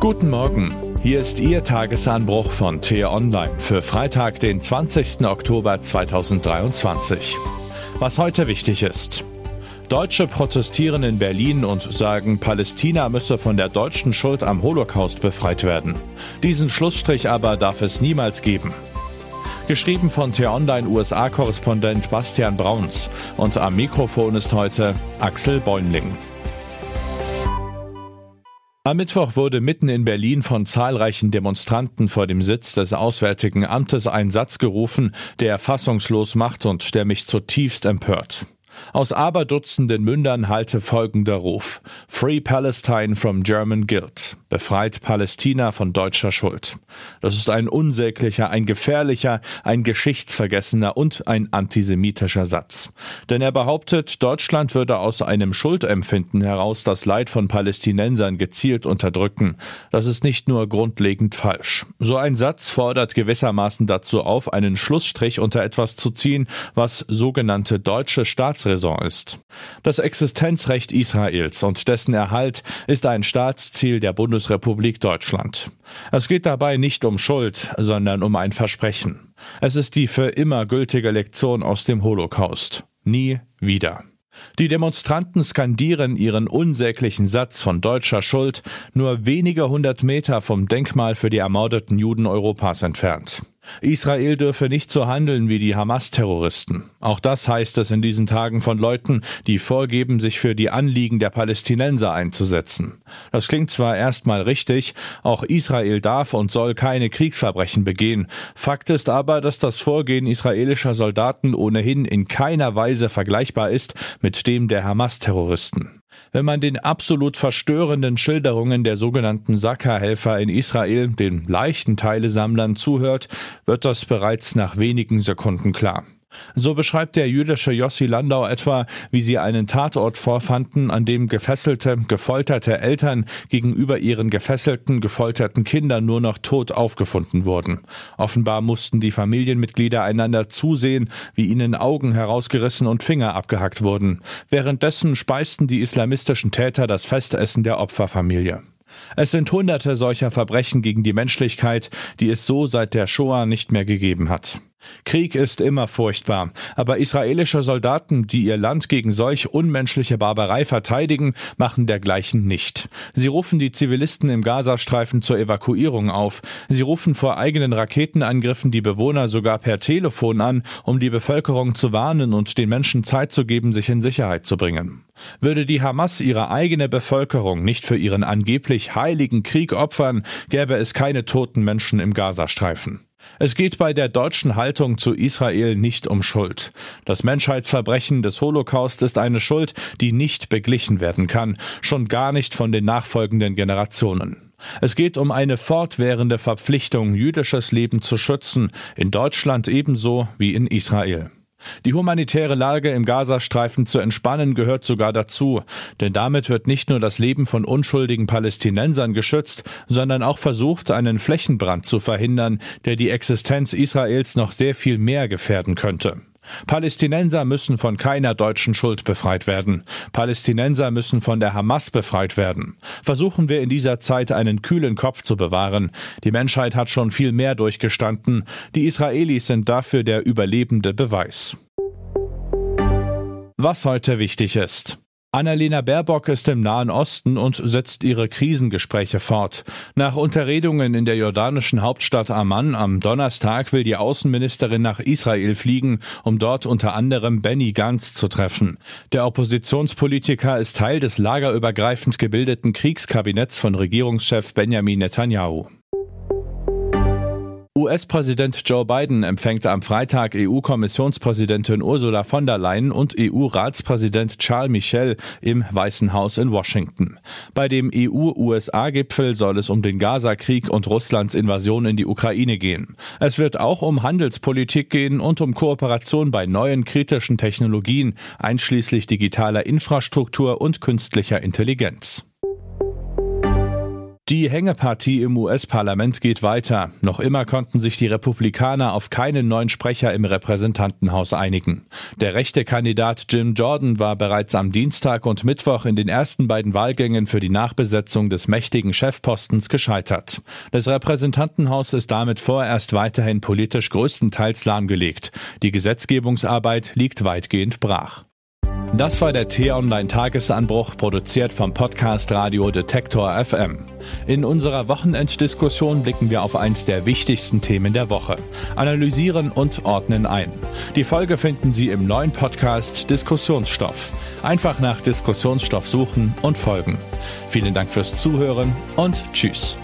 Guten Morgen. Hier ist Ihr Tagesanbruch von T-Online für Freitag, den 20. Oktober 2023. Was heute wichtig ist. Deutsche protestieren in Berlin und sagen, Palästina müsse von der deutschen Schuld am Holocaust befreit werden. Diesen Schlussstrich aber darf es niemals geben. Geschrieben von T-Online USA-Korrespondent Bastian Brauns und am Mikrofon ist heute Axel Bäumling. Am Mittwoch wurde mitten in Berlin von zahlreichen Demonstranten vor dem Sitz des Auswärtigen Amtes ein Satz gerufen, der fassungslos macht und der mich zutiefst empört. Aus aberdutzenden Mündern halte folgender Ruf. Free Palestine from German Guilt. Befreit Palästina von deutscher Schuld. Das ist ein unsäglicher, ein gefährlicher, ein geschichtsvergessener und ein antisemitischer Satz. Denn er behauptet, Deutschland würde aus einem Schuldempfinden heraus das Leid von Palästinensern gezielt unterdrücken. Das ist nicht nur grundlegend falsch. So ein Satz fordert gewissermaßen dazu auf, einen Schlussstrich unter etwas zu ziehen, was sogenannte deutsche Staats Staatsräson ist. Das Existenzrecht Israels und dessen Erhalt ist ein Staatsziel der Bundesrepublik Deutschland. Es geht dabei nicht um Schuld, sondern um ein Versprechen. Es ist die für immer gültige Lektion aus dem Holocaust. Nie wieder. Die Demonstranten skandieren ihren unsäglichen Satz von deutscher Schuld nur wenige hundert Meter vom Denkmal für die ermordeten Juden Europas entfernt. Israel dürfe nicht so handeln wie die Hamas-Terroristen. Auch das heißt es in diesen Tagen von Leuten, die vorgeben, sich für die Anliegen der Palästinenser einzusetzen. Das klingt zwar erstmal richtig, auch Israel darf und soll keine Kriegsverbrechen begehen. Fakt ist aber, dass das Vorgehen israelischer Soldaten ohnehin in keiner Weise vergleichbar ist mit dem der Hamas-Terroristen. Wenn man den absolut verstörenden Schilderungen der sogenannten Saka-Helfer in Israel, den leichten Teilesammlern, zuhört, wird das bereits nach wenigen Sekunden klar. So beschreibt der jüdische Jossi Landau etwa, wie sie einen Tatort vorfanden, an dem gefesselte, gefolterte Eltern gegenüber ihren gefesselten, gefolterten Kindern nur noch tot aufgefunden wurden. Offenbar mussten die Familienmitglieder einander zusehen, wie ihnen Augen herausgerissen und Finger abgehackt wurden. Währenddessen speisten die islamistischen Täter das Festessen der Opferfamilie. Es sind hunderte solcher Verbrechen gegen die Menschlichkeit, die es so seit der Shoah nicht mehr gegeben hat. Krieg ist immer furchtbar, aber israelische Soldaten, die ihr Land gegen solch unmenschliche Barbarei verteidigen, machen dergleichen nicht. Sie rufen die Zivilisten im Gazastreifen zur Evakuierung auf. Sie rufen vor eigenen Raketenangriffen die Bewohner sogar per Telefon an, um die Bevölkerung zu warnen und den Menschen Zeit zu geben, sich in Sicherheit zu bringen. Würde die Hamas ihre eigene Bevölkerung nicht für ihren angeblich heiligen Krieg opfern, gäbe es keine toten Menschen im Gazastreifen. Es geht bei der deutschen Haltung zu Israel nicht um Schuld. Das Menschheitsverbrechen des Holocaust ist eine Schuld, die nicht beglichen werden kann, schon gar nicht von den nachfolgenden Generationen. Es geht um eine fortwährende Verpflichtung, jüdisches Leben zu schützen, in Deutschland ebenso wie in Israel. Die humanitäre Lage im Gazastreifen zu entspannen gehört sogar dazu, denn damit wird nicht nur das Leben von unschuldigen Palästinensern geschützt, sondern auch versucht, einen Flächenbrand zu verhindern, der die Existenz Israels noch sehr viel mehr gefährden könnte. Palästinenser müssen von keiner deutschen Schuld befreit werden. Palästinenser müssen von der Hamas befreit werden. Versuchen wir in dieser Zeit einen kühlen Kopf zu bewahren. Die Menschheit hat schon viel mehr durchgestanden. Die Israelis sind dafür der überlebende Beweis. Was heute wichtig ist. Annalena Baerbock ist im Nahen Osten und setzt ihre Krisengespräche fort. Nach Unterredungen in der jordanischen Hauptstadt Amman am Donnerstag will die Außenministerin nach Israel fliegen, um dort unter anderem Benny Gantz zu treffen. Der Oppositionspolitiker ist Teil des lagerübergreifend gebildeten Kriegskabinetts von Regierungschef Benjamin Netanyahu. US-Präsident Joe Biden empfängt am Freitag EU-Kommissionspräsidentin Ursula von der Leyen und EU-Ratspräsident Charles Michel im Weißen Haus in Washington. Bei dem EU-USA-Gipfel soll es um den Gaza-Krieg und Russlands Invasion in die Ukraine gehen. Es wird auch um Handelspolitik gehen und um Kooperation bei neuen kritischen Technologien, einschließlich digitaler Infrastruktur und künstlicher Intelligenz. Die Hängepartie im US-Parlament geht weiter. Noch immer konnten sich die Republikaner auf keinen neuen Sprecher im Repräsentantenhaus einigen. Der rechte Kandidat Jim Jordan war bereits am Dienstag und Mittwoch in den ersten beiden Wahlgängen für die Nachbesetzung des mächtigen Chefpostens gescheitert. Das Repräsentantenhaus ist damit vorerst weiterhin politisch größtenteils lahmgelegt. Die Gesetzgebungsarbeit liegt weitgehend brach. Das war der T-Online-Tagesanbruch, produziert vom Podcast Radio Detektor FM. In unserer Wochenenddiskussion blicken wir auf eins der wichtigsten Themen der Woche, analysieren und ordnen ein. Die Folge finden Sie im neuen Podcast Diskussionsstoff. Einfach nach Diskussionsstoff suchen und folgen. Vielen Dank fürs Zuhören und Tschüss.